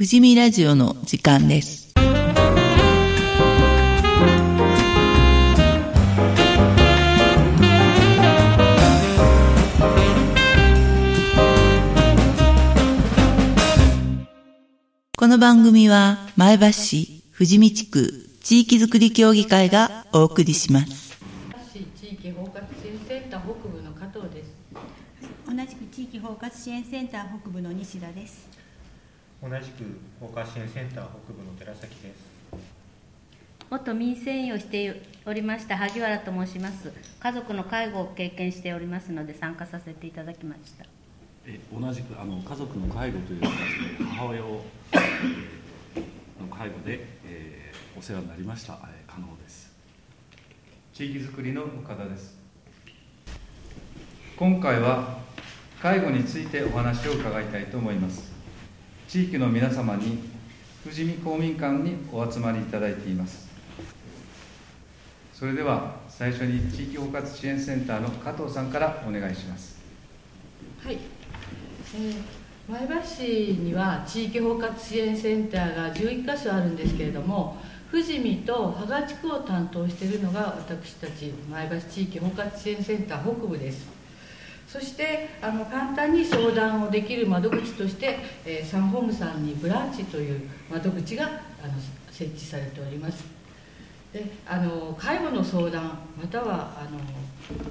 富士見ラジオの時間です。この番組は前橋市富士見地区地域づくり協議会がお送りします。市地域包括支援センター北部の加藤です。同じく地域包括支援センター北部の西田です。同じく包括支援センター北部の寺崎です。元民生委員をしておりました萩原と申します。家族の介護を経験しておりますので参加させていただきました。え同じくあの家族の介護という形で母親を、えーの介護で、えーお世話になりました、えー、加納です。地域づくりの岡田です。今回は介護についてお話を伺いたいと思います地域の皆様に富士見公民館にお集まりいただいていますそれでは最初に地域包括支援センターの加藤さんからお願いしますはい。えー前橋市には地域包括支援センターが11カ所あるんですけれども、富士見と芳賀地区を担当しているのが私たち前橋地域包括支援センター北部です。そしてあの簡単に相談をできる窓口として、えーサンホームさんにブランチという窓口があの設置されております。であの介護の相談またはあの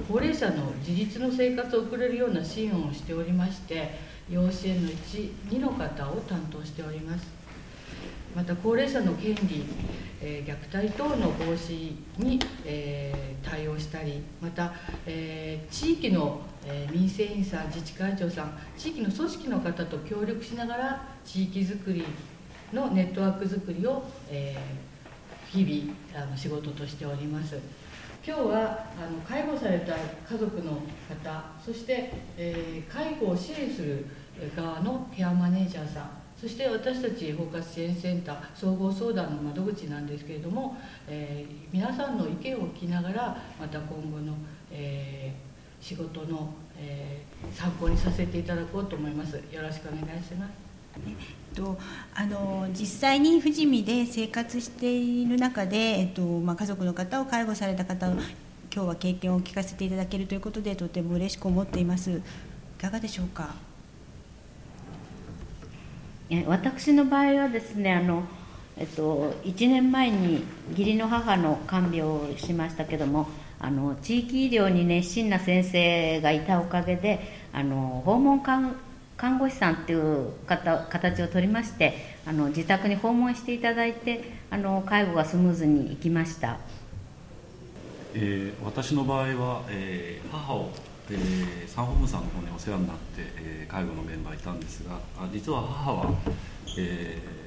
高齢者の自立の生活を送れるような支援をしておりまして養子縁の12の方を担当しておりますまた高齢者の権利、えー虐待等の防止に、えー対応したりまた、えー地域の、えー民生委員さん自治会長さん地域の組織の方と協力しながら地域づくりのネットワークづくりを、えー日々あの仕事としております。今日はあの介護された家族の方そして、えー介護を支援する側のケアマネージャーさんそして私たち包括支援センター総合相談の窓口なんですけれども、えー皆さんの意見を聞きながらまた今後の、えー仕事の、えー参考にさせていただこうと思います。よろしくお願いします。えっとあの実際に富士見で生活している中で、えっとまあ、家族の方を介護された方の今日は経験を聞かせていただけるということでとても嬉しく思っています。いかがでしょうか？私の場合はですねあの、えっと、1年前に義理の母の看病をしましたけどもあの地域医療に熱心な先生がいたおかげであの訪問看護師さんっていう方形を取りましてあの自宅に訪問していただいてあの介護がスムーズにいきました。えー私の場合は、えー母を、えーサンホームさんの方にお世話になって、えー介護のメンバーいたんですがあ実は母は、えー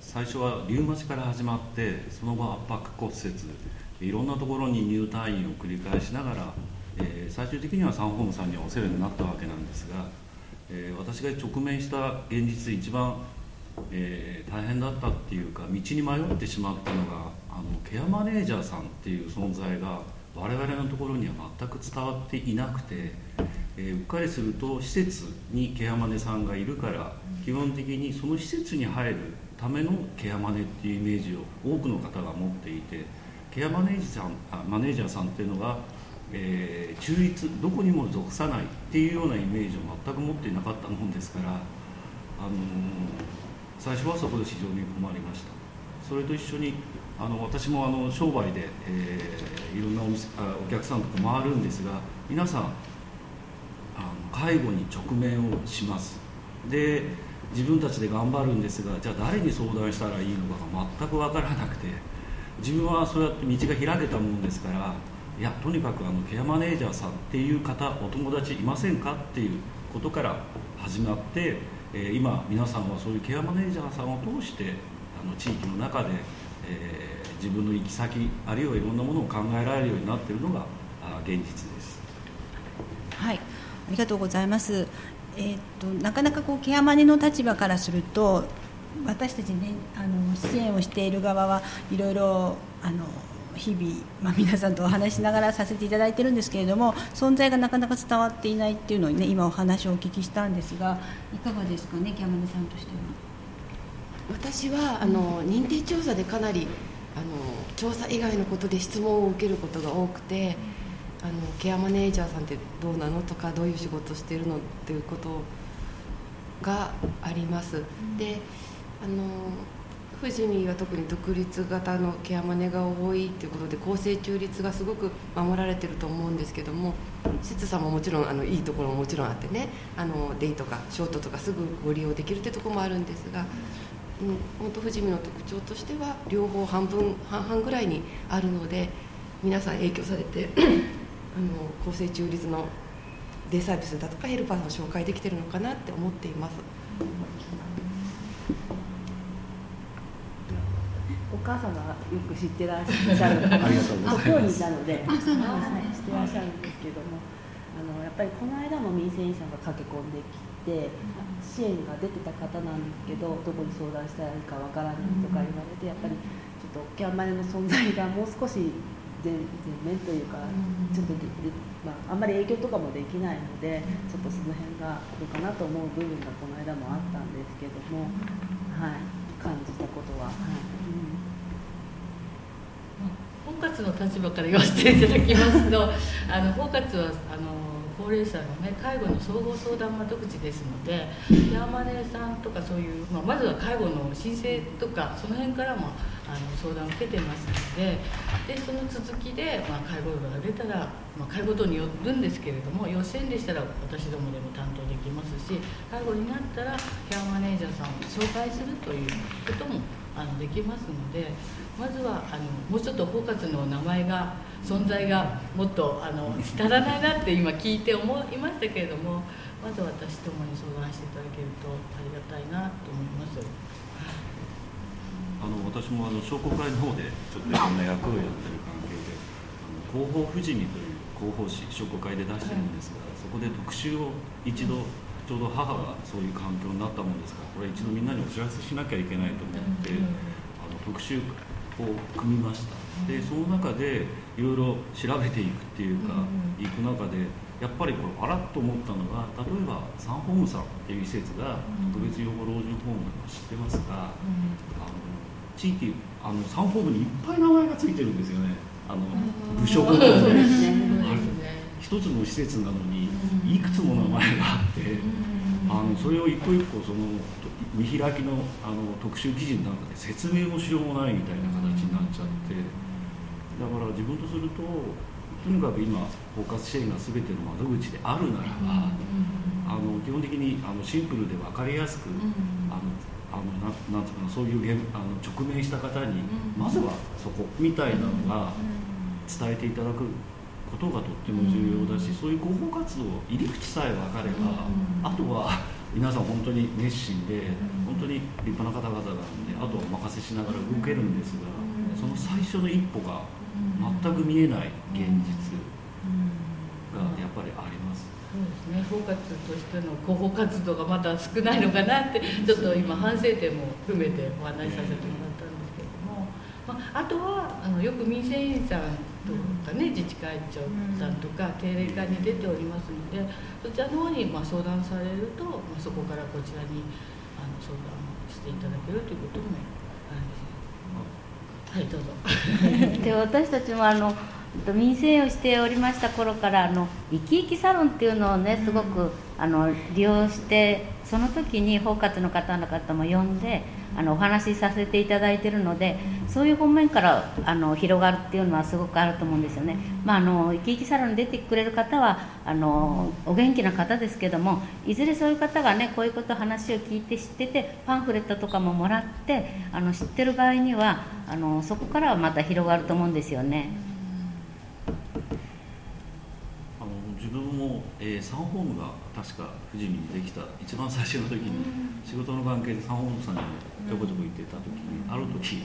最初はリウマチから始まってその後圧迫骨折いろんなところに入退院を繰り返しながら、えー最終的にはサンホームさんにお世話になったわけなんですが、えー私が直面した現実一番えー大変だったっていうか道に迷ってしまったのがあのケアマネージャーさんっていう存在が我々のところには全く伝わっていなくて、えーうっかりすると施設にケアマネさんがいるから基本的にその施設に入るためのケアマネっていうイメージを多くの方が持っていてケアマネージャーさんあマネージャーさんっていうのが、えー中立どこにも属さないっていうようなイメージを全く持っていなかったもんですから、あのー最初はそこで非常に困りました。それと一緒にあの私もあの商売で、えーいろんなお店あお客さんとか回るんですが皆さんあの介護に直面をします。で自分たちで頑張るんですがじゃあ誰に相談したらいいのかが全く分からなくて自分はそうやって道が開けたもんですからいやとにかくあのケアマネージャーさんっていう方お友達いませんかっていうことから始まって、えー今皆さんはそういうケアマネージャーさんを通してあの地域の中で、えー自分の行き先あるいはいろんなものを考えられるようになっているのがあ現実です。はい、ありがとうございます。えーっとなかなかこうケアマネの立場からすると私たちねあの支援をしている側はいろいろあの日々、まあ、皆さんとお話ししながらさせていただいてるんですけれども存在がなかなか伝わっていないっていうのをね今お話をお聞きしたんですがいかがですかねケアマネさんとしては。私はあの認定調査でかなりあの調査以外のことで質問を受けることが多くてあのケアマネージャーさんってどうなのとかどういう仕事してるのっていうことがあります。であの富士見は特に独立型のケアマネが多いということで公正中立がすごく守られてると思うんですけども施設さんももちろんあのいいところももちろんあってねあのデイとかショートとかすぐご利用できるってところもあるんですが、うん、本当富士見の特徴としては両方半分半々ぐらいにあるので皆さん影響されて あの公正中立のデイサービスだとかヘルパーさんを紹介できてるのかなって思っています。お母様がよく知ってらっしゃるありがとうございます。向こうにいたので知ってらっしゃるんですけども。あのやっぱりこの間も民生委員さんが駆け込んできて支援が出てた方なんですけどどこに相談したらいいかわからないとか言われてやっぱりちょっとキャンマネの存在がもう少し全面というかちょっとでで、まあ、あんまり影響とかもできないのでちょっとその辺があるかなと思う部分がこの間もあったんですけども、はい、感じたことは。はい。包括の立場から言わせていただきますと あの包括はあの高齢者の、ね、介護の総合相談窓口ですのでケアマネーさんとかそういう、まあ、まずは介護の申請とかその辺からもあの相談を受けてますのででその続きで、まあ、介護料が出たら、まあ、介護度によるんですけれども予選でしたら私どもでも担当できますし介護になったらケアマネージャーさんを紹介するということもあのできますのでまずはあのもうちょっと包括の名前が存在がもっとあの足らないなって今聞いて思いましたけれどもまず私どもに相談していただけるとありがたいなと思います。あの私もあの商工会の方でちょっといろんな役をやってる関係で広報富士見という広報誌商工会で出してるんですが、そこで特集を一度ちょうど母がそういう環境になったものですからこれ一度みんなにお知らせしなきゃいけないと思って、あの特集を組みました。でその中でいろいろ調べていくっていうか、いく中でやっぱりこれあらっと思ったのが例えばサンホームさんっていう施設が特別養護老人ホームなの知ってますが、あの地域あのサンホームにいっぱい名前が付いてるんですよね。あの部署ごとで、一つの施設なのにいくつも名前があって。あのそれを一個一個その見開きのあの特集記事の中で説明もしようもないみたいな形になっちゃって。だから自分とするととにかく今包括支援が全ての窓口であるならば、あの基本的にあのシンプルで分かりやすく、あのあのななんつうかなそういう現あの直面した方に、まずはそこみたいなのが伝えていただくことがとっても重要だし、そういう広報活動入り口さえ分かれば、あとは皆さん本当に熱心で、本当に立派な方々なんであとはお任せしながら動けるんですが、その最初の一歩が全く見えない現実がやっぱりあります。そうですね、包括としての広報活動がまだ少ないのかなってちょっと今反省点も含めてお話しさせてもらったんですけれども、まあ、あとはあのよく民生委員さんとかね、自治会長さんとか定例会に出ておりますのでそちらの方にまあ相談されると、まあ、そこからこちらにあの相談していただけるということもはいどうぞ。で私たちもあの民生をしておりました頃からあの生き生きサロンっていうのをねすごくあの利用してその時に包括の方の方も呼んであのお話しさせていただいているのでそういう方面からあの広がるっていうのはすごくあると思うんですよね、まあ、あの生き生きサロンに出てくれる方はあのお元気な方ですけどもいずれそういう方がねこういうこと話を聞いて知っててパンフレットとかももらってあの知ってる場合にはあのそこからはまた広がると思うんですよね。自分も、えー、サンホームが確か富士見にできた一番最初の時に仕事の関係でサンホームさんにちょこちょこ行ってた時にある時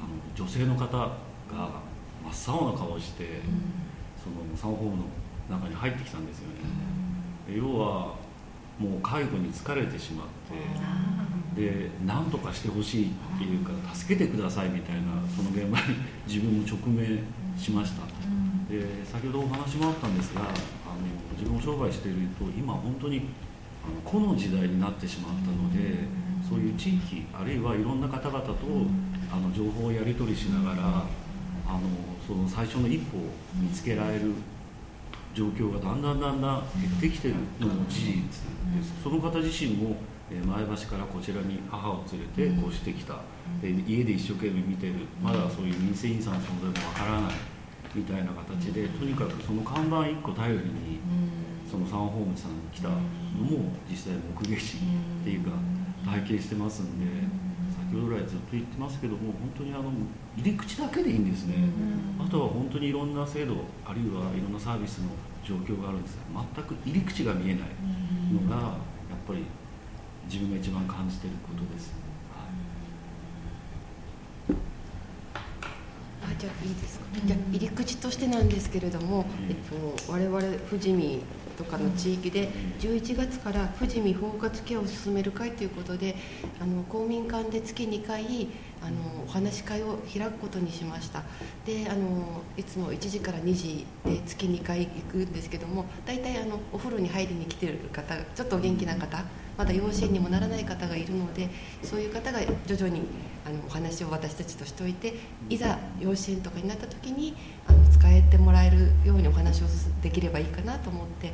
あの女性の方が真っ青な顔をしてそのサンホームの中に入ってきたんですよね。要はもう介護に疲れてしまってで何とかしてほしいっていうか助けてくださいみたいなその現場に自分も直面しました。で先ほどお話もあったんですが自分も商売していると今本当にあの個の時代になってしまったのでそういう地域あるいはいろんな方々とあの情報をやり取りしながらあのその最初の一歩を見つけられる状況がだんだんだんだん減ってきてるのも事実です。その方自身もえ前橋からこちらに母を連れて越してきた、で家で一生懸命見てる。まだそういう民生委員さんの存在もわからないみたいな形でとにかくその看板1個頼りにそのサンホームさんに来たのも実際目撃っていうか体験してますんで先ほど来ずっと言ってますけども本当にあの入り口だけでいいんですね。あとは本当にいろんな制度あるいはいろんなサービスの状況があるんですが全く入り口が見えないのがやっぱり自分が一番感じていることです。あじゃあいいですか、じゃあ入り口としてなんですけれども、えっと、我々富士見とかの地域で11月から富士見包括ケアを進める会ということであの公民館で月2回あのお話し会を開くことにしましたであのいつも1時から2時で月2回行くんですけども大体あのお風呂に入りに来てる方ちょっとお元気な方まだ養子縁にもならない方がいるのでそういう方が徐々にあのお話を私たちとしておいていざ養子縁とかになった時にあの使えてもらえるようにお話をできればいいかなと思って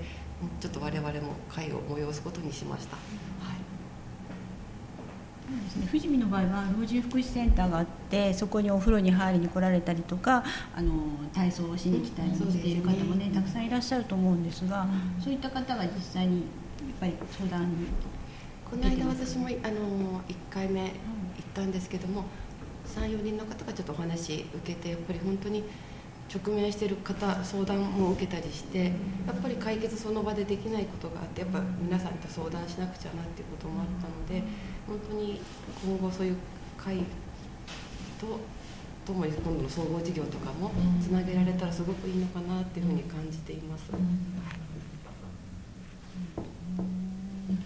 ちょっと我々も会を催すことにしました。ですね、富士見の場合は老人福祉センターがあってそこにお風呂に入りに来られたりとかあの体操をしに来たりしている方もね、ねたくさんいらっしゃると思うんですが、うん、そういった方が実際にやっぱり相談にこの間私もあの1回目行ったんですけども34人の方がちょっとお話受けてやっぱり本当に直面している方相談も受けたりしてやっぱり解決その場でできないことがあってやっぱ皆さんと相談しなくちゃなっていうこともあったので本当に今後そういう会とともに今度の総合事業とかもつなげられたらすごくいいのかなっていうふうに感じています。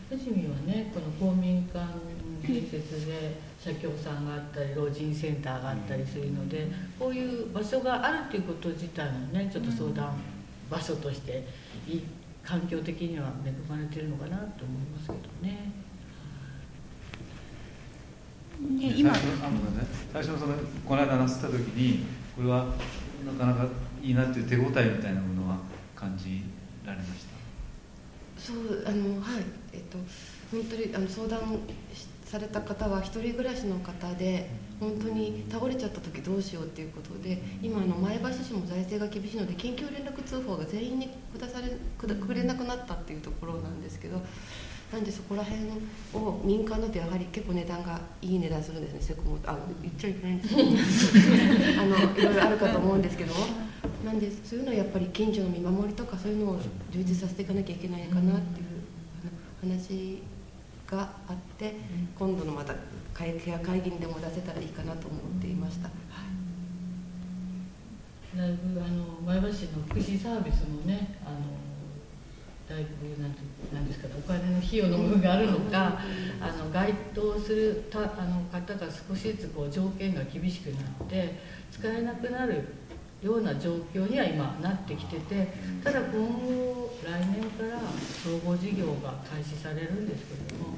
富士見はねこの公民館建設で社協さんがあったり老人センターがあったりするのでこういう場所があるということ自体もねちょっと相談場所としていい環境的には恵まれてるのかなと思いますけどね。ね今。最初のそのこの間なすった時にこれはなかなかいいなっていう手応えみたいなものは感じられましたそうあのはいえっと本当にあの相談された方は一人暮らしの方で本当に倒れちゃった時どうしようっていうことで今の前橋市も財政が厳しいので緊急連絡通報が全員に下されくれなくなったっていうところなんですけどなんでそこら辺を民間だとやはり結構値段がいい値段するんですね。セコモあ言っちゃいけないんですけど あのいろいろあるかと思うんですけど。なんでそういうのはやっぱり近所の見守りとかそういうのを充実させていかなきゃいけないかなっていう話があって、今度のまた会会議にでも出せたらいいかなと思っていました。だいぶあの前橋市の福祉サービスもねあのだいぶなんてなんですかお金の費用の部分があるのか、あの該当するたあの方が少しずつこう条件が厳しくなって使えなくなるような状況には今なってきててただ今後来年から総合事業が開始されるんですけれども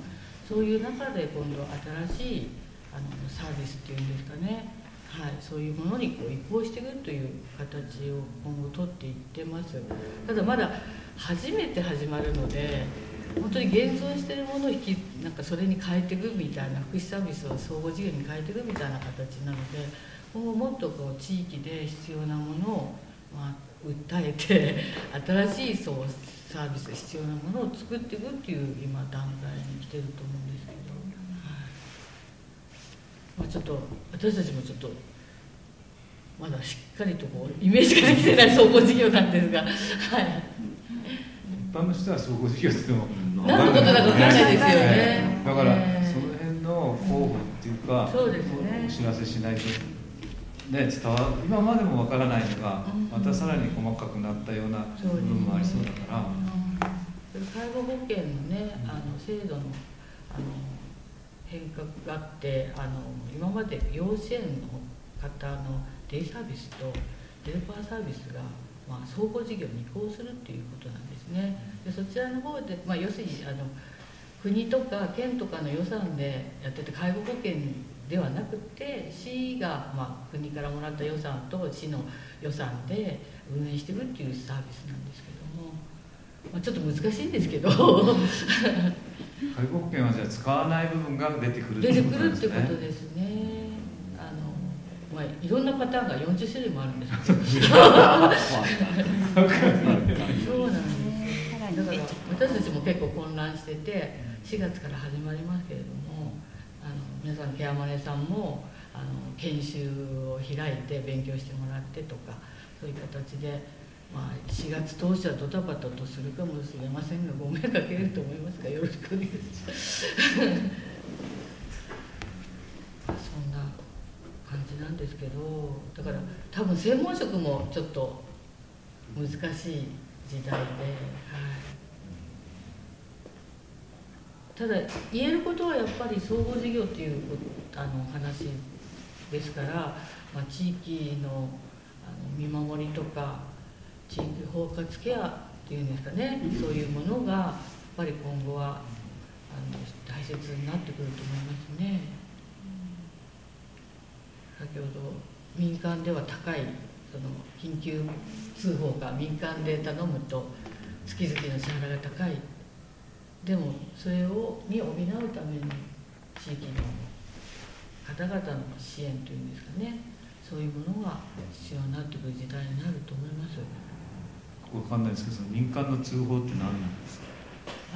そういう中で今度新しいあのサービスっていうんですかね、はい、そういうものにこう移行していくという形を今後取っていってます。ただまだ初めて始まるので本当に現存してるものを引きなんかそれに変えていくみたいな福祉サービスを総合事業に変えていくみたいな形なので今後もっとこう地域で必要なものを、まあ、訴えて 新しいそうサービス必要なものを作っていくっていう今段階に来てると思うんですけど、はい。まあ、ちょっと私たちもちょっとまだしっかりとこうイメージができてない総合事業なんですが、はい、一般の人は総合事業っても何のことだか分からないですよね、だから、その辺の候補っていうか、そうですね、お知らせしないとね、伝わ今までもわからないのが、またさらに細かくなったような部分もありそうだから。介護保険のねあの制度のあの変革があってあの今まで幼稚園の方のデイサービスとヘルパーサービスが、まあ、総合事業に移行するっていうことなんですね。でそちらの方で、まあ、要するにあの国とか県とかの予算でやってて介護保険ではなくて市が、まあ、国からもらった予算と市の予算で運営してるっていうサービスなんですけども、まあ、ちょっと難しいんですけど。介護保険はじゃあ使わない部分が出てくる出てくるってことですね。あの、まあ、いろんなパターンが40種類もあるんですけど。そうなんです。だから私たちも結構混乱してて4月から始まりますけれどもあの皆さんケアマネさんもあの研修を開いて勉強してもらってとかそういう形で、まあ、4月当初はドタバタとするかもしれませんがご迷惑かけると思いますがよろしくお願いします。そんな感じなんですけどだから多分専門職もちょっと難しい時代で、はい、ただ言えることはやっぱり総合事業っていうあの話ですから、まあ、地域のあの見守りとか地域包括ケアっていうんですかね、そういうものがやっぱり今後はあの大切になってくると思いますね。先ほど民間では高いその緊急通報が民間で頼むと月々の支払いが高いでもそれをに補うために地域の方々の支援というんですかねそういうものが必要になってくる時代になると思います分かんないですけどその民間の通報って何なんですか？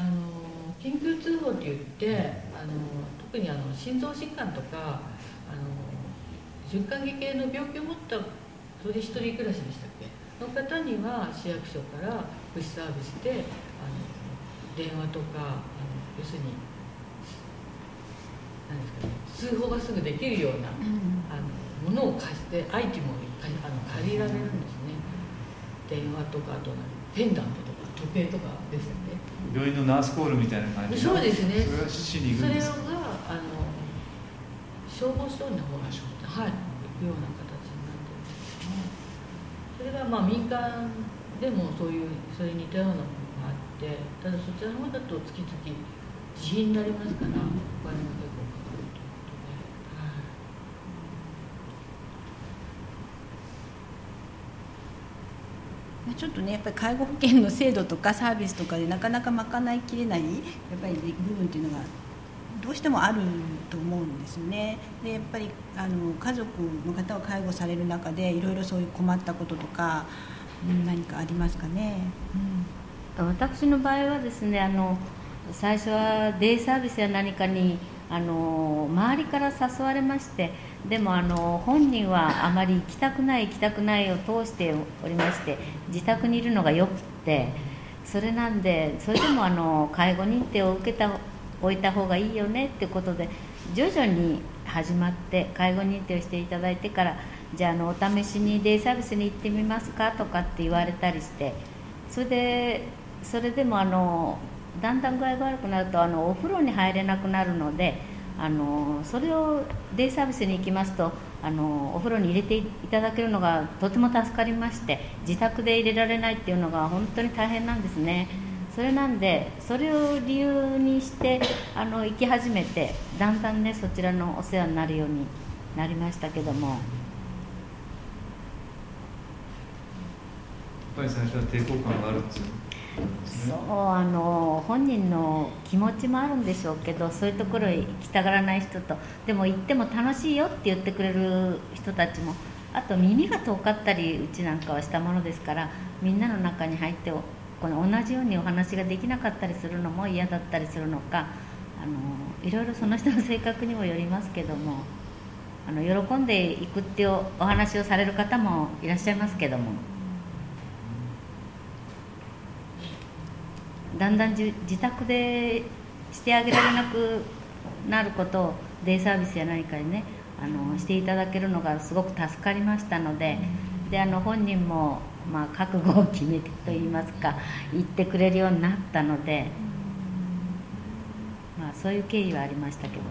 あの緊急通報って言ってあの特にあの心臓疾患とかあの循環器系の病気を持ったそれで一人暮らしでしたっけ？の方には市役所から福祉サービスであの電話とかあの要するに何ですかね通報がすぐできるような、あのものを貸してアイテムをあの借りられるんですね。電話とかあとペンダントとか時計とかですよね。病院のナースコールみたいな感じそうですね。それは市に行くんですか？それがあの消防署の方にはい行くような形になってるんですけどもそれがまあ民間でもそういうそれに似たようなものてただそちらの方だと月々自費になりますからお金が結構かかるということで、はいちょっとねやっぱり介護保険の制度とかサービスとかでなかなか賄いきれないやっぱり、ね、部分っていうのがどうしてもあると思うんですね。でやっぱりあの家族の方を介護される中でいろいろそういう困ったこととか、うん何かありますかね？うん私の場合はですねあの最初はデイサービスや何かにあの周りから誘われましてでもあの本人はあまり行きたくない行きたくないを通しておりまして自宅にいるのがよくってそれなんでそれでもあの介護認定を受けたおいた方がいいよねってことで徐々に始まって介護認定をしていただいてからじゃああのお試しにデイサービスに行ってみますかとかって言われたりしてそれでそれでもあのだんだん具合が悪くなるとあのお風呂に入れなくなるのであのそれをデイサービスに行きますとあのお風呂に入れていただけるのがとても助かりまして自宅で入れられないっていうのが本当に大変なんですね。それなんでそれを理由にしてあの行き始めてだんだんねそちらのお世話になるようになりましたけどもやっぱり最初は抵抗感があるっていうそうあの本人の気持ちもあるんでしょうけどそういうところへ行きたがらない人と。でも行っても楽しいよって言ってくれる人たちもあと耳が遠かったりうちなんかはしたものですからみんなの中に入ってこの同じようにお話ができなかったりするのも嫌だったりするのかあのいろいろその人の性格にもよりますけどもあの喜んでいくっていうお話をされる方もいらっしゃいますけども。だんだんじ自宅でしてあげられなくなることをデイサービスや何かにねあのしていただけるのがすごく助かりましたのでであの本人も、まあ、覚悟を決めてといいますか言ってくれるようになったので、まあ、そういう経緯はありましたけども。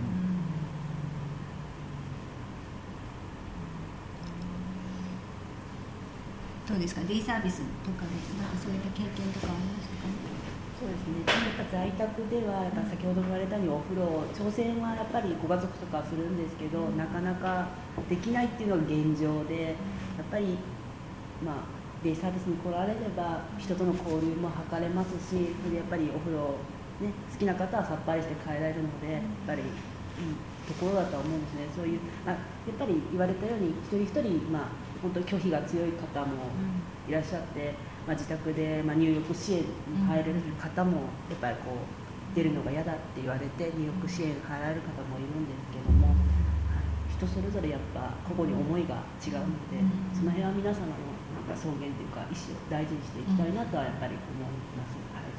どうですか？デイサービスとかでなんかそういった経験とかありましたか？ねそうですね、やっぱ在宅では、やっぱ先ほど言われたようにお風呂、挑戦はやっぱりご家族とかするんですけど、なかなかできないっていうのが現状で、やっぱり、まあ、デイサービスに来られれば、人との交流も図れますし、それでやっぱりお風呂、ね、好きな方はさっぱりして帰られるので、やっぱりいいところだとは思うんですね、そういう、まあ、やっぱり言われたように、一人一人、まあ、本当に拒否が強い方もいらっしゃって。まあ、自宅で、まあ、入浴支援に入れる方もやっぱりこう出るのが嫌だって言われて入浴支援に入られる方もいるんですけども、はい、人それぞれやっぱ個々に思いが違うので、その辺は皆様のなんか草原というか意思を大事にしていきたいなとはやっぱり思います。はい、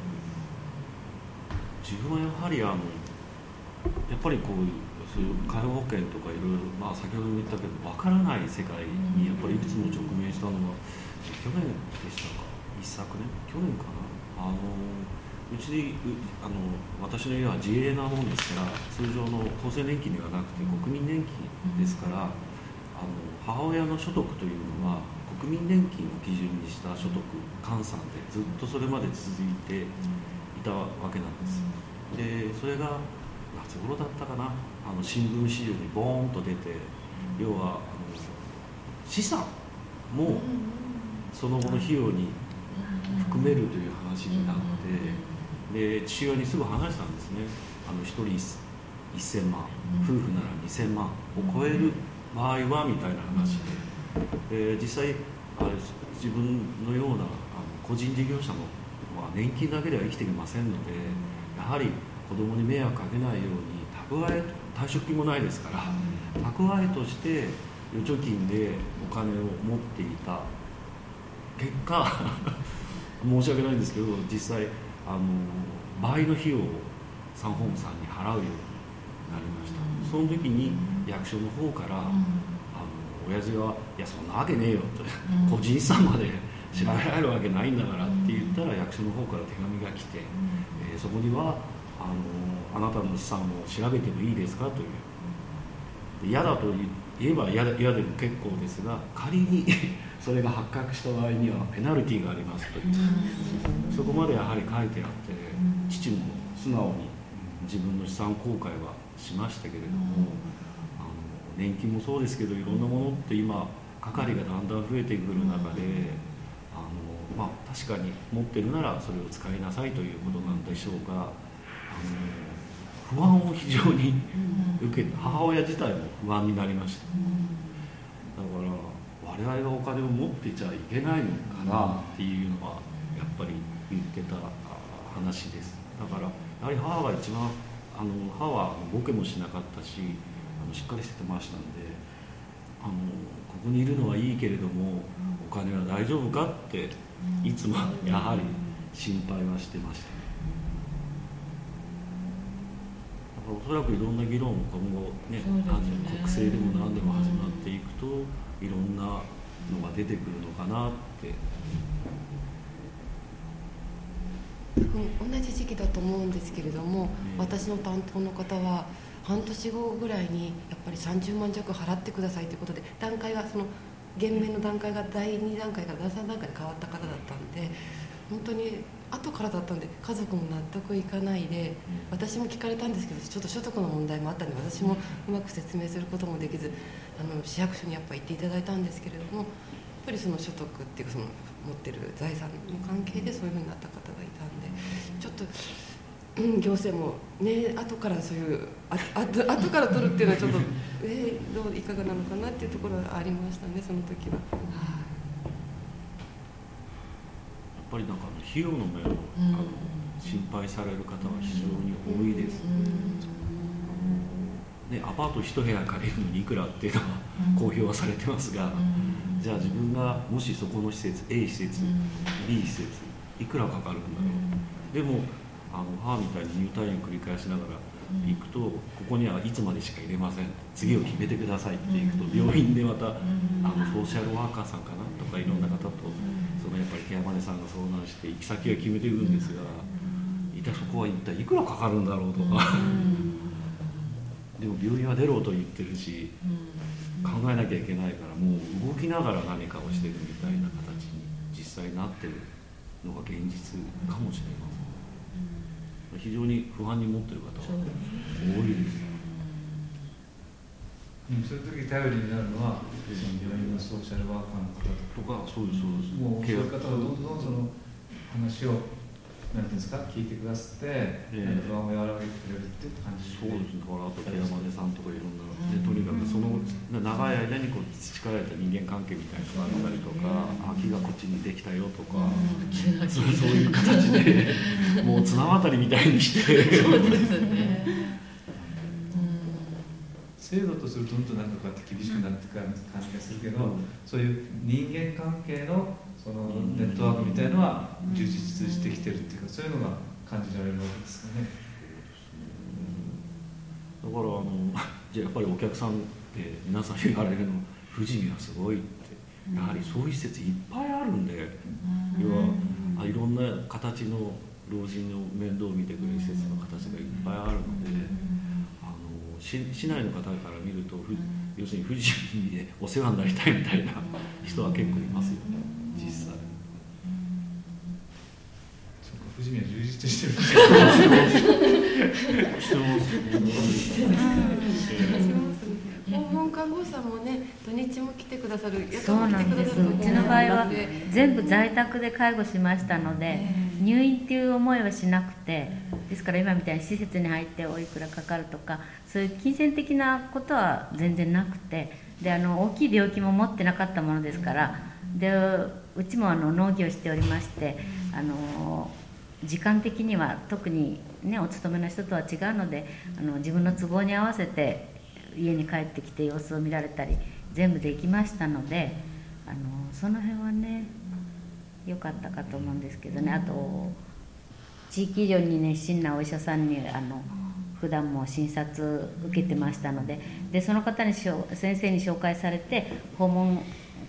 自分はやはりあのやっぱりこういうそういう介護保険とかいろいろ、まあ、先ほども言ったけど分からない世界にやっぱりいくつも直面したのは去年でしたか一昨年？去年かな？あのうちであの私の家は自営なもんですから通常の厚生年金ではなくて国民年金ですから、あの母親の所得というのは国民年金を基準にした所得換算でずっとそれまで続いていたわけなんです。でそれが夏頃だったかな？あの新聞資料にボーンと出て要はあの資産もその後の費用に含めるという話になってで父親にすぐ話したんですね。あの1人1000万夫婦なら2000万を超える場合はみたいな話で。で実際あれ自分のようなあの個人事業者の、まあ、年金だけでは生きていけませんのでやはり子供に迷惑かけないように蓄え退職金もないですから蓄えとして預貯金でお金を持っていた結果 申し訳ないんですけど実際あの倍の費用をサンホームさんに払うようになりました。その時に役所の方から、あの親父が「いやそんなわけねえよ」と「個人資産まで調べられるわけないんだから」って言ったら役所の方から手紙が来て、えー、そこにはあの「あなたの資産を調べてもいいですか?」という。嫌だと言えば嫌でも結構ですが仮にそれが発覚した場合にはペナルティーがありますと。いうそこまでやはり書いてあって父も素直に自分の資産公開はしましたけれどもあの年金もそうですけどいろんなものって今係がだんだん増えてくる中であの、まあ、確かに持ってるならそれを使いなさいということなんでしょうがあの不安を非常に受けて母親自体も不安になりました我々がお金を持ってちゃいけないのかなっていうのはやっぱり言ってた話です。だからやはり母が一番あの母はボケもしなかったしあのしっかりしてましたんであのここにいるのはいいけれどもお金は大丈夫かっていつもやはり心配はしてました。おそらくいろんな議論今後ね、ね。国政でも何でも始まっていくといろんなのが出てくるのかなって。同じ時期だと思うんですけれども、私の担当の方は半年後ぐらいにやっぱり30万弱払ってくださいということで段階がその減免の段階が第2段階から第3段階に変わった方だったんで本当に後からだったんで家族も納得いかないで私も聞かれたんですけどちょっと所得の問題もあったんで私もうまく説明することもできずあの市役所にやっぱ行っていただいたんですけれどもやっぱりその所得っていうかその持ってる財産の関係でそういうふうになった方がいたんでちょっと。うん、行政もね後からそういうああ後から取るっていうのはちょっと えー、どういかがなのかなっていうところはありましたねその時は。やっぱりなんか費用の面を、あの心配される方は非常に多いです、ね、アパート一部屋借りるのにいくらっていうのは公表はされてますが、じゃあ自分がもしそこの施設 A 施設、B 施設いくらかかるんだろう、でもあの母みたいに入退院繰り返しながら行くと、ここにはいつまでしか入れません。次を決めてくださいって行くと、病院でまたあのソーシャルワーカーさんかなとかいろんな方と、そのやっぱりケアマネさんが相談して行き先は決めていくんですが、一体そこは一体いくらかかるんだろうとか、でも病院は出ろと言ってるし、考えなきゃいけないからもう動きながら何かをしてるみたいな形に実際なってるのが現実かもしれません。非常に不安に持ってる方は多いです。うん、そういう時頼りになるのは、その病院のソーシャルワーカーの方とか。そうですそうです。もうそういう方がどんどんその話をなんていうんですか聞いてくださって、不安を和らげてくれるっていう感じそうですね、だからあとケアマネさんとかいろんな、でとにかくその長い間にこう培われた人間関係みたいなのがあったりとか、空きがこっちにできたよとか、そうそういう形で、もう綱渡りみたいにして、そうですね制度とするとどんどんなんかこうやって厳しくなってくる感じがするけど、そういう人間関係のそのネットワークみたいのは充実してきてるっていうかそういうのが感じられるわけですかね。だからあの、じゃあやっぱりお客さんで皆さん言われるの、富士見はすごいって、やはりそういう施設いっぱいあるんで、要はあいろんな形の老人の面倒を見てくれる施設の形がいっぱいあるので、市市内の方から見ると、ふ要するに富士見でお世話になりたいみたいな人は結構いますよね、実際。富士見は充実してる。して訪問看護師さんもね土日も来てくださる夜そうなんです。うちの場合はで全部在宅で介護しましたので入院っていう思いはしなくてですから今みたいに施設に入っておいくらかかるとかそういう金銭的なことは全然なくてであの大きい病気も持ってなかったものですからでうちもあの農業しておりましてあの時間的には特に、ね、お勤めの人とは違うのであの自分の都合に合わせて家に帰ってきて様子を見られたり全部できましたのであのその辺はね良かったかと思うんですけどね。あと地域医療に熱心なお医者さんにあの普段も診察受けてましたのででその方にしょ先生に紹介されて訪問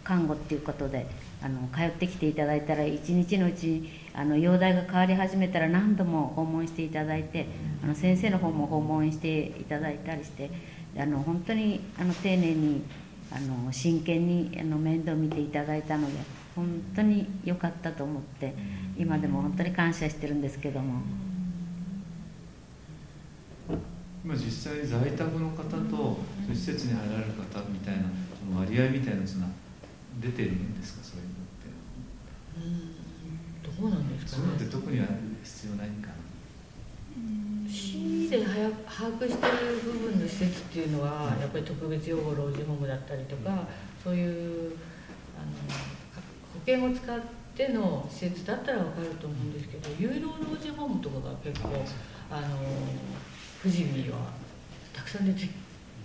看護っていうことであの通ってきていただいたら一日のうちにあの容体が変わり始めたら何度も訪問していただいてあの先生の方も訪問していただいたりしてあの本当にあの丁寧にあの真剣にあの面倒を見ていただいたので本当に良かったと思って今でも本当に感謝してるんですけども。今実際在宅の方と施設に入られる方みたいなその割合みたいなやつが出てるんですかそういうのってどうなんですそういうのかねって特には必要ないんかな？市で把握している部分の施設っていうのはやっぱり特別養護老人ホームだったりとかそういうあのか保険を使っての施設だったら分かると思うんですけど有料老人ホームとかが結構あの富士見はたくさん出て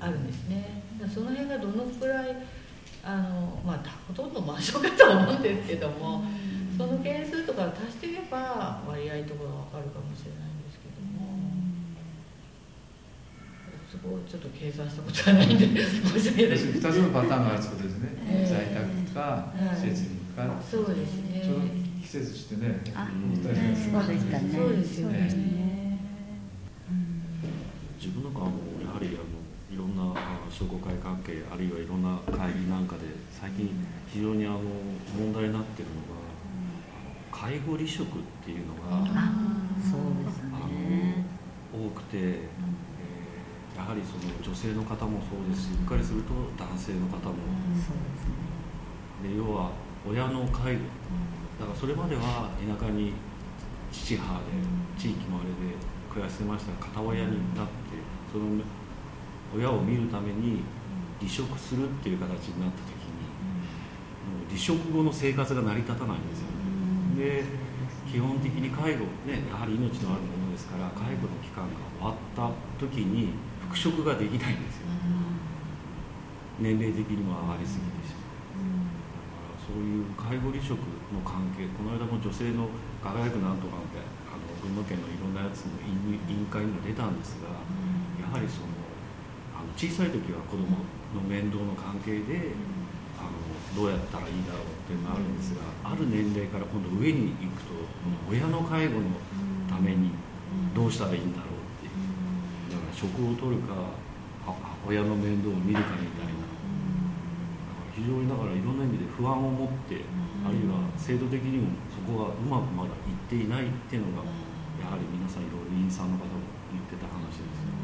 あるんですね。その辺がどのくらいあの、まあ、ほとんどマンションかとは思うんですけどもその件数とか足していけば割合とかが分かるかもしれないこをちょっと計算したことはないんで申し訳ない。要するに2つのパターンがあるってことですね、ええ在宅かはい施設に行くか、そうですね。ちょうど季節してねあお二人がそうでしたね。そうですよね。自分なん。かあのやはりあのいろんなあ商工会関係あるいはいろんな会議なんかで最近非常にあの問題になってるのが介護離職っていうのがあそうですね。多くて、えーやはりその女性の方もそうですしうっかりすると男性の方も。そうですね。で要は親の介護。だからそれまでは田舎に父母で地域もあれで暮らしてましたが片親になってその親を見るために離職するっていう形になった時にもう離職後の生活が成り立たないんですよね。で基本的に介護ねやはり命のあるものですから介護の期間が終わった時に復職ができないんですよ。年齢的にも上がりすぎてしまう。だからそういう介護離職の関係この間も女性の輝くなんとかってあの群馬県のいろんなやつの委員会にも出たんですがやはりそのあの小さい時は子供の面倒の関係であのどうやったらいいだろうっていうのがあるんですがある年齢から今度上に行くと親の介護のためにどうしたらいいんだろう職を取るかは親の面倒を見るかみたいな非常にだからいろんな意味で不安を持って、あるいは制度的にもそこがうまくまだいっていないっていうのがやはり皆さんいろいろ院さんの方も言ってた話です。よ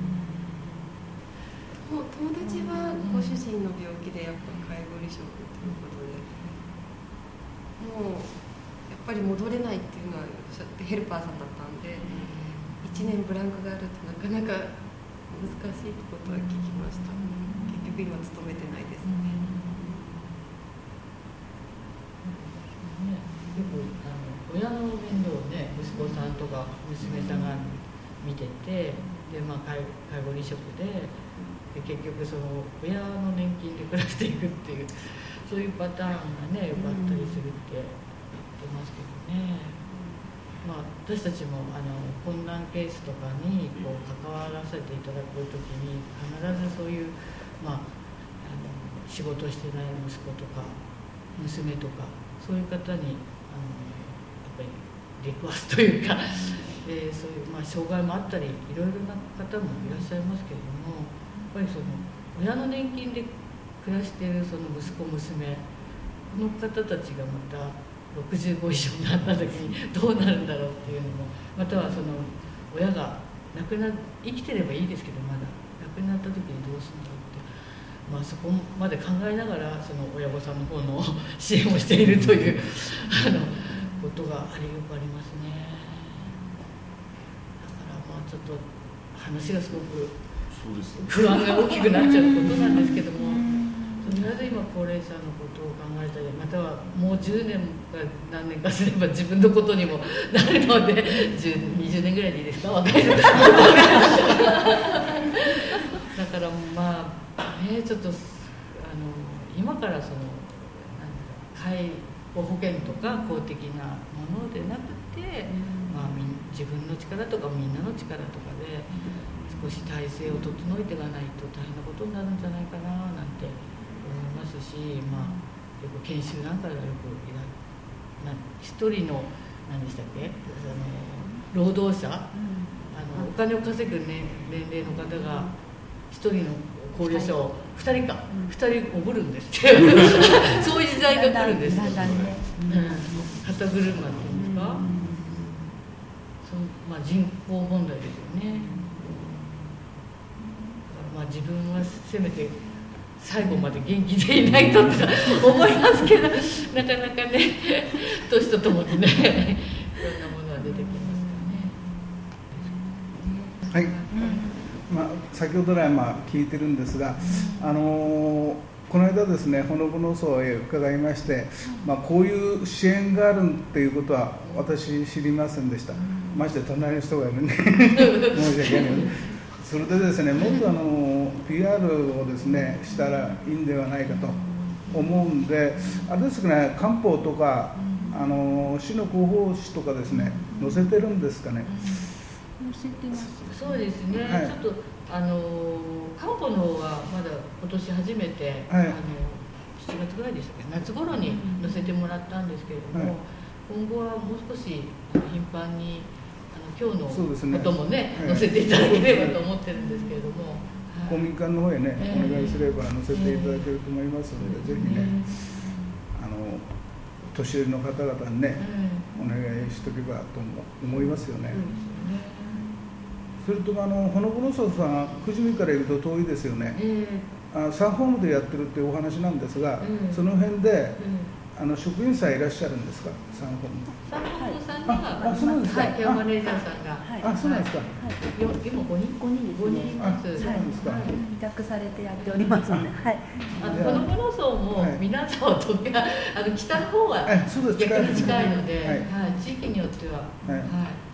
もう友達はご主人の病気でやっぱ介護離職ということでもうやっぱり戻れないっていうのはヘルパーさんだったんで1年ブランクがあるとなかなか難しいってことは聞きました。結局今勤めてないですね。ねよくあの親の面倒をね息子さん。とか娘さん。が見ててで、まあ、介護離職でで結局その親の年金で暮らしていくっていうそういうパターンがねよくあったりするって言ってますけどね、まあ、私たちもあの困難ケースとかにこう関わらせていただく時に必ずそういう、まあ、あの仕事してない息子とか娘とかそういう方にあのやっぱり出くわすというかで そういう、まあ、障害もあったりいろいろな方もいらっしゃいますけれどもやっぱりその親の年金で暮らしているその息子娘この方たちがまた65以上になった時にどうなるんだろうっていうのもまたはその親が亡くな生きてればいいですけどまだ亡くなった時にどうするんだろうって、まあ、そこまで考えながらその親御さんの方の 支援をしているという あのことがありよくありますね。だからまあちょっと話がすごく不安が大きくなっちゃうことなんですけども、とりあえず今高齢者のことを考えたりまたはもう10年か何年かすれば自分のことにもなるので 10 20年ぐらいでいいですか若い人だからまあねちょっとあの今からその介護保険とか公的なものでなくて、まあ、自分の力とかみんなの力とかで少し体制を整えていかないと大変なことになるんじゃないかななんてますし、まあ、よく研修なんかではよくいらな一人の何でしたっけ？あの労働者、あのお金を稼ぐ年年齢の方が一人の高齢者を2人か、2人おぶるんですって。そういう時代が来るんですよ、ね。うん、肩車っていうんですか、そうまあ、人口問題ですよね、まあ、自分はせめて最後まで元気でいないとって思いますけどなかなかね年とともにねいろんなものは出てきますからね。はい、まあ、先ほど来、まあ、聞いてるんですが、あのーこの間ですね、ほのぼの層へ伺いまして、まあ、こういう支援があるっていうことは私知りませんでした。まして隣の人がいるんで、申し訳ない。それでですね、もっとあの PR をですねしたらいいんではないかと思うんで、あれですかね、漢方とか、あの市の広報誌とかですね、載せてるんですかね？載せてます。そうですね、はい。ちょっとあの漢方の方はまだ今年初めて、はい。あの7月ぐらいでしたっけ？夏頃に載せてもらったんですけれども、はい。今後はもう少し頻繁にあの今日そうですね。のこともねはい。載せていただければと思ってるんですけれども、公民館の方へね、ええ。お願いすれば載せていただけると思いますので、ぜひね、あの年寄りの方々にね、お願いしとけばと思いますよね。それとあのほのぼの荘さん、久住からいると遠いですよね。えあサンホームでやってるっていうお話なんですが、うん。その辺でえあの職員さんいらっしゃるんですか、サンホーム。サンホームさんには、ああそうなんですか。はい、ケアマネージャーさんが、はい。あ、そうなんですか。よ今5人五人ですね。五人います。あそうなんですか。はい委託されてやっておりますので、はい。あのこのこの層もはい。皆沢とか、あの北の方はえそうです。逆に近いので、はい。はい、地域によっては、ははいい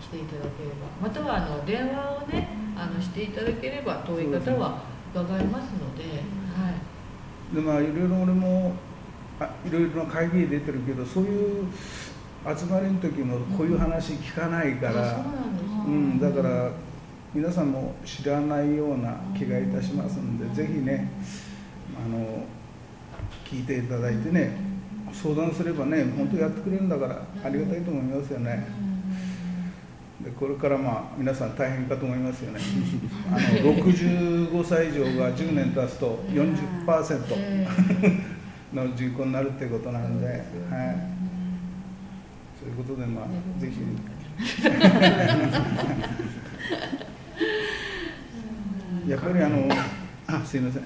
来ていただければ、またはあの電話をねあのしていただければ遠い方は伺いますので、はい。でまあいろいろ俺もあいろいろな会議に出てるけどそういう集まりの時もこういう話聞かないから、うなんだから皆さんも知らないような気がいたしますので、ぜひねあの聞いていただいてね相談すればね本当やってくれるんだからありがたいと思いますよね。でこれからまあ皆さん大変かと思いますよね。あの65歳以上が10年経つと40%。えの人口になるっていうことなんで、はい、そういうことで、まあ、ぜひ。やっぱりあのあすいません。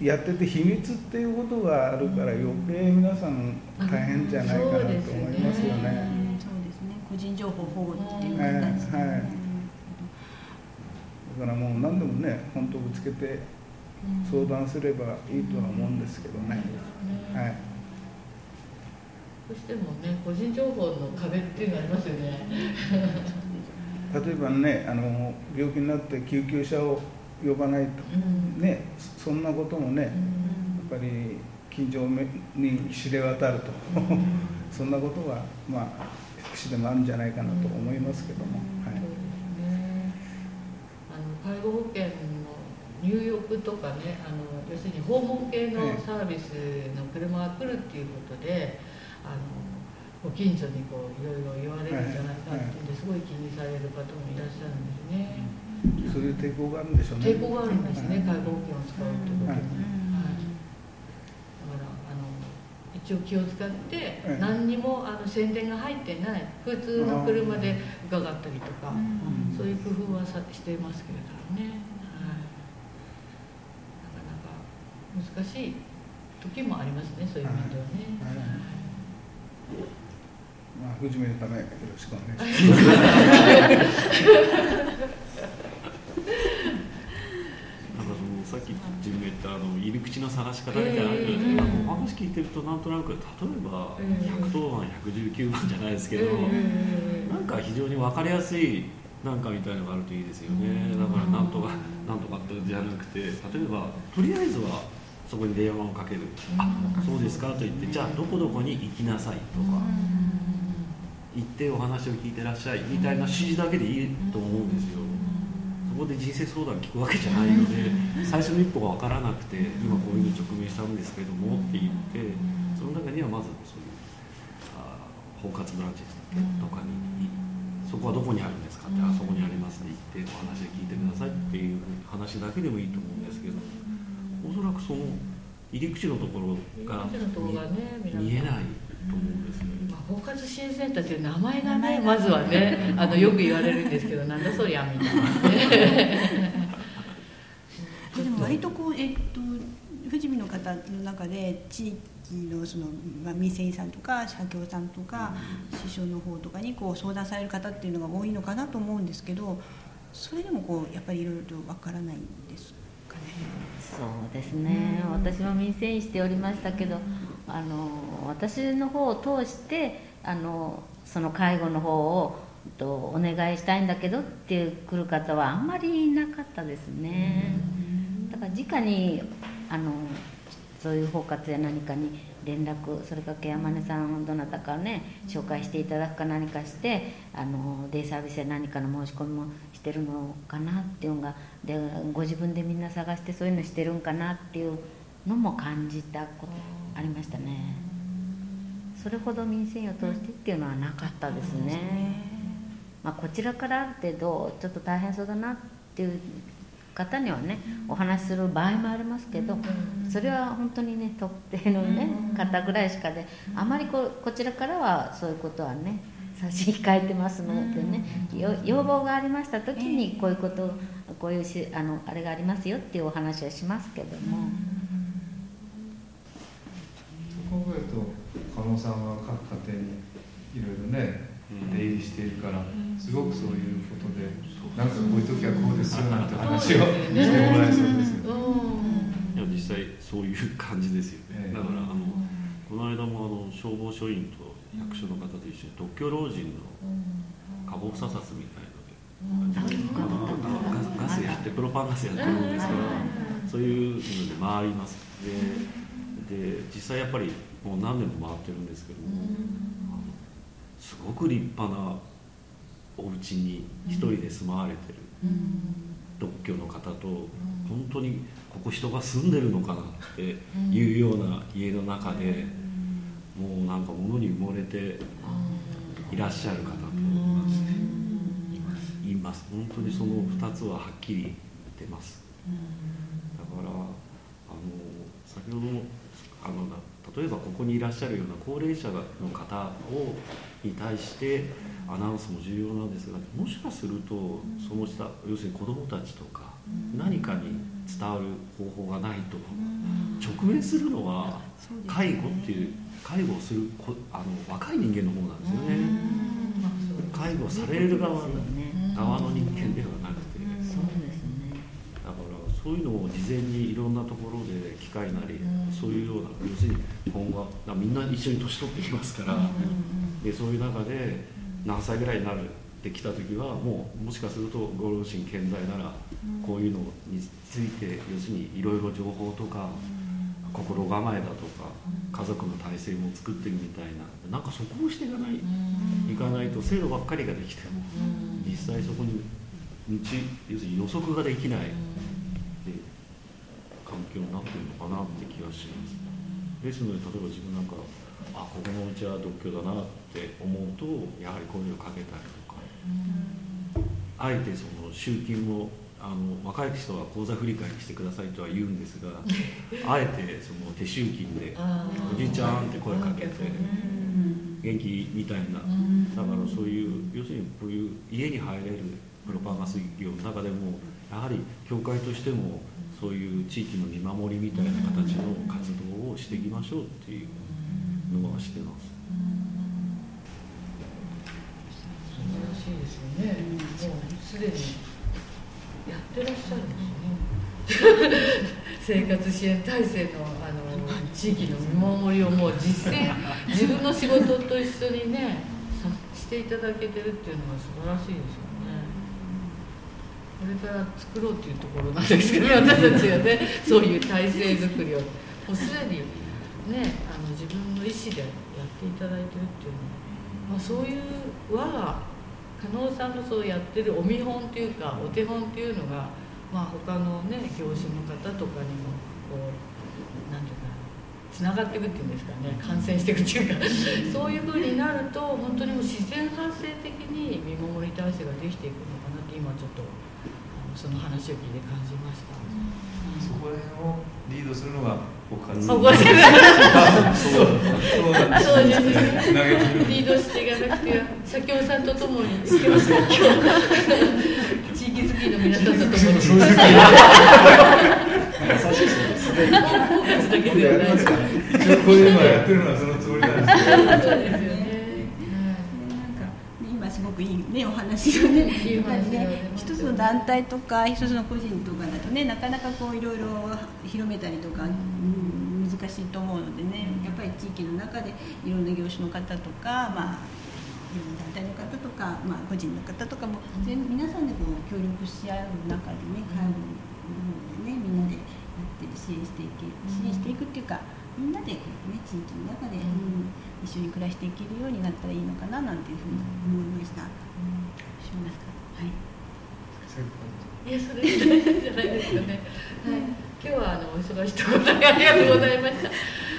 やってて秘密っていうことがあるから余計皆さん大変じゃないかなと思いますよね。そうですね。個人情報保護っていう形で、はい。はい。だからもう何でもね本当ぶつけて相談すればいいとは思うんですけどね。はい。どうしてもね個人情報の壁っていうのありますよね。例えばねあの病気になって救急車を呼ばないと、ねそんなこともね、やっぱり近所に知れ渡ると、そんなことがまあ福祉でもあるんじゃないかなと思いますけども、はい。あの介護保険の入浴とかねあの要するに訪問系のサービスの車が来るっていうことで、あのご近所にこういろいろ言われるんじゃないかっていうんですごい気にされる方もいらっしゃるんですね。そういう抵抗があるんでしょうね。抵抗があるんですね、介護保険を使うってことに。はい、だからあの一応気を使って何にもあの宣伝が入ってない普通の車で伺ったりとか、そういう工夫はさしていますけれどもね、はい、なかなか難しい時もありますねそういう面ではね。はいまあ、不死身のためよろしくお願いします。なんかそのさっき自分が言ったあの入り口の探し方みたいなのあるじゃないですか、お話聞いてるとなんとなく例えば110番119番じゃないですけど、なんか非常に分かりやすいなんかみたいのがあるといいですよね、だからなんとかなんとかってじゃなくて例えばとりあえずはそこに電話をかける、あそうですかと言ってじゃあどこどこに行きなさいとか、行ってお話を聞いてらっしゃいみたいな指示だけでいいと思うんですよ。そこで人生相談聞くわけじゃないので最初の一歩が分からなくて今こういうの直面したんですけどもって言ってその中にはまずそういうあ包括ブランチとかにそこはどこにあるんですかってあそこにありますね行ってお話を聞いてくださいっていう話だけでもいいと思うんですけどおそらくその入り口のところが見えないと思うんですね。包括支援センターっていう名前がねまずはねあのよく言われるんですけどなんだそりゃみたいな、ね、でも割とこうえっと富士見の方の中で地域のその、まあ、民生委員さんとか社協さんとか師匠の方とかにこう相談される方っていうのが多いのかなと思うんですけどそれでもこうやっぱりいろいろとわからないんです。そうですね、私も民生委員しておりましたけどあの私の方を通してあのその介護の方をとお願いしたいんだけどって来る方はあんまりいなかったですね。だから直にあのそういう包括や何かに連絡それからケアマネさんどなたかね紹介していただくか何かしてあのデイサービスや何かの申し込みもしてるのかなっていうのがでご自分でみんな探してそういうのしてるんかなっていうのも感じたことありましたね。それほど民生委員を通してっていうのはなかったですね、まあ、こちらからある程度ちょっと大変そうだなっていう方にはねお話しする場合もありますけどそれは本当にね特定のね方ぐらいしかであまりここちらからはそういうことはね差し控えてますのでね要望がありました時にこういうことこういうしあのあれがありますよっていうお話はしますけども。考えると加納さんは各家庭にいろいろね出入りしているからすごくそういうことでなんかこういう時はこうですよなんて話をしてもらえそうですよいや実際そういう感じですよね、だからあのこの間もあの消防署員と役所の方と一緒に独居老人の火防査察みたいので、ガスやってプロパンガスやってるんですからそういうので回ります。でで実際やっぱりもう何年も回ってるんですけども、すごく立派なお家に一人で住まわれてる独居の方と、本当にここ人が住んでるのかなっていうような家の中で、もうなんか物に埋もれていらっしゃる方といます本当にその2つははっきり出ます。だからあの先ほどのあの例えばここにいらっしゃるような高齢者の方をに対してアナウンスも重要なんですがもしかするとその下要するに子どもたちとか何かに伝わる方法がないと直面するのは介護っていう介護をするあの若い人間の方なんですよね。介護される側側の人間ではそういうのを事前にいろんなところで機会なりそういうような要するに今後はみんな一緒に年取ってきますからでそういう中で何歳ぐらいになるってきた時はもうもしかするとご両親健在ならこういうのについて要するにいろいろ情報とか心構えだとか家族の体制も作ってるみたいななんかそこをしていかないいかないと制度ばっかりができても実際そこに要するに予測ができない環境になってるのかなって気がします。ですので例えば自分なんかあここのうちは独居だなって思うとやはり声をかけたりとかあえてその集金もあの若い人は口座振り替えしてくださいとは言うんですが あえてその手集金で「おじいちゃん」って声かけて「元気?」みたいなだからそういう要するにこういう家に入れるプロパガス業の中でもやはり教会としてもそういう地域の見守りみたいな形の活動をしていきましょうっていうのはしてます。素晴らしいですよね。もうすでにやってらっしゃるんですね。生活支援体制のあの地域の見守りをもう実践自分の仕事と一緒にねしていただけてるっていうのが素晴らしいですよね。これから作ろうっていうところなんですけどね 私たちはねそういう体制づくりを。もうすでにねあの自分の意思でやっていただいてるっていうのは、まあ、そういう我が加納さんのそうやってるお見本っていうかお手本っていうのが、まあ、他のね業種の方とかにもこうつながっていくっていうんですかね。感染していくっていうか。そういうふうになると本当にもう自然発生的に見守り体制ができていくのかなって今ちょっとその話を聞いて感じました。そこら辺をリードするのが僕はそう。そうですリードしていかなくて社協さんとともに。地域づくりの皆さんとともにやってるのはそのつもりなん。ですけどそうですごくいいねお話がねやっぱりね一つの団体とか一つの個人とかだとねなかなかこういろいろ広めたりとか、うん、難しいと思うのでねやっぱり地域の中でいろん。な業種の方とかまあいろん。な団体の方とか、まあ、個人の方とかも全皆さん。でこう協力し合う中でね介護のでねみん。なでって支援していけ支援していくっていうかみんなでこう、ね、地域の中で、うん、一緒に暮らしていけるようになったらいいのかななんていうふうに思いました。うん、しますか。はい。いや、それじゃないですよね。はい。今日はあのお忙しいところでありがとうございました。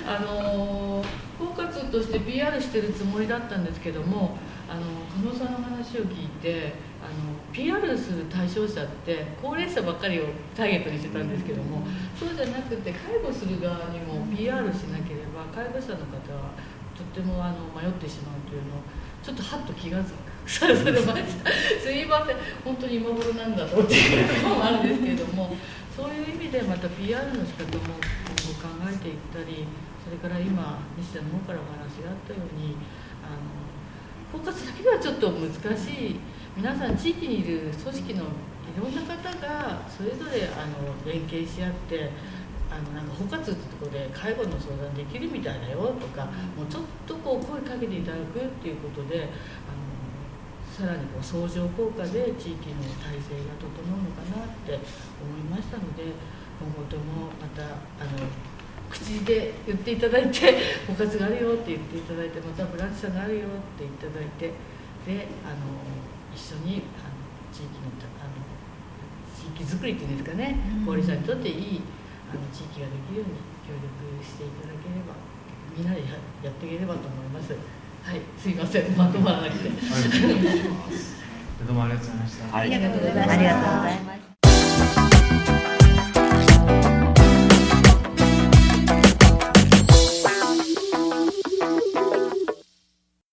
あの包括として PR してるつもりだったんですけども、あの加納さんの話を聞いて。あの PR する対象者って高齢者ばっかりをターゲットにしてたんですけども、そうじゃなくて介護する側にも PR しなければ介護者の方はとってもあの迷ってしまうというのをちょっとはっと気が付く。されましたすいません。本当に今頃なんだとっていうところもあるんですけどもそういう意味でまた PR の仕方も今後考えていったりそれから今西田の方からお話があったようにあの包括だけではちょっと難しい皆さん地域にいる組織のいろんな方がそれぞれあの連携し合ってあのなんか包括ってとこで介護の相談できるみたいだよとかもうちょっとこう声かけていただくっていうことであのさらにこう相乗効果で地域の体制が整うのかなって思いましたので今後ともまたあの口で言っていただいて 包括があるよって言っていただいてまたブランチさんがあるよって言っていただいてであの一緒にあの地域のあの地域づくりっていうんですかね、高齢者にとっていいあの地域ができるように協力していただければみんなでやっていければと思います。はいすいません。まとまらなくて。どうもありがとうございました、はい、ありがとうございました